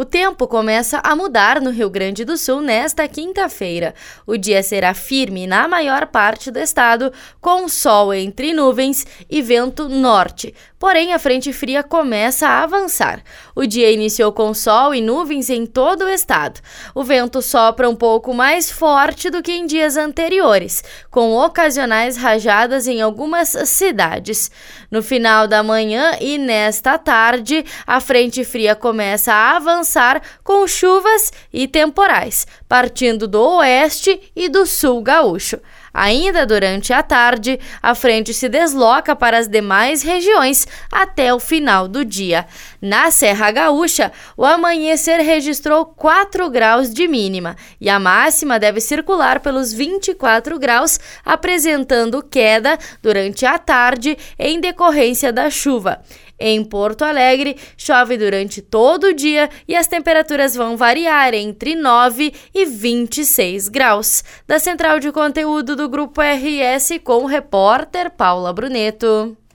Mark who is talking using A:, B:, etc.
A: O tempo começa a mudar no Rio Grande do Sul nesta quinta-feira. O dia será firme na maior parte do estado, com sol entre nuvens e vento norte. Porém, a frente fria começa a avançar. O dia iniciou com sol e nuvens em todo o estado. O vento sopra um pouco mais forte do que em dias anteriores, com ocasionais rajadas em algumas cidades. No final da manhã e nesta tarde, a frente fria começa a avançar com chuvas e temporais, partindo do oeste e do sul gaúcho. Ainda durante a tarde, a frente se desloca para as demais regiões até o final do dia. Na Serra Gaúcha, o amanhecer registrou 4 graus de mínima e a máxima deve circular pelos 24 graus, apresentando queda durante a tarde em decorrência da chuva. Em Porto Alegre, chove durante todo o dia e as temperaturas vão variar entre 9 e 26 graus. Da central de conteúdo do Grupo RS com o repórter Paula Bruneto.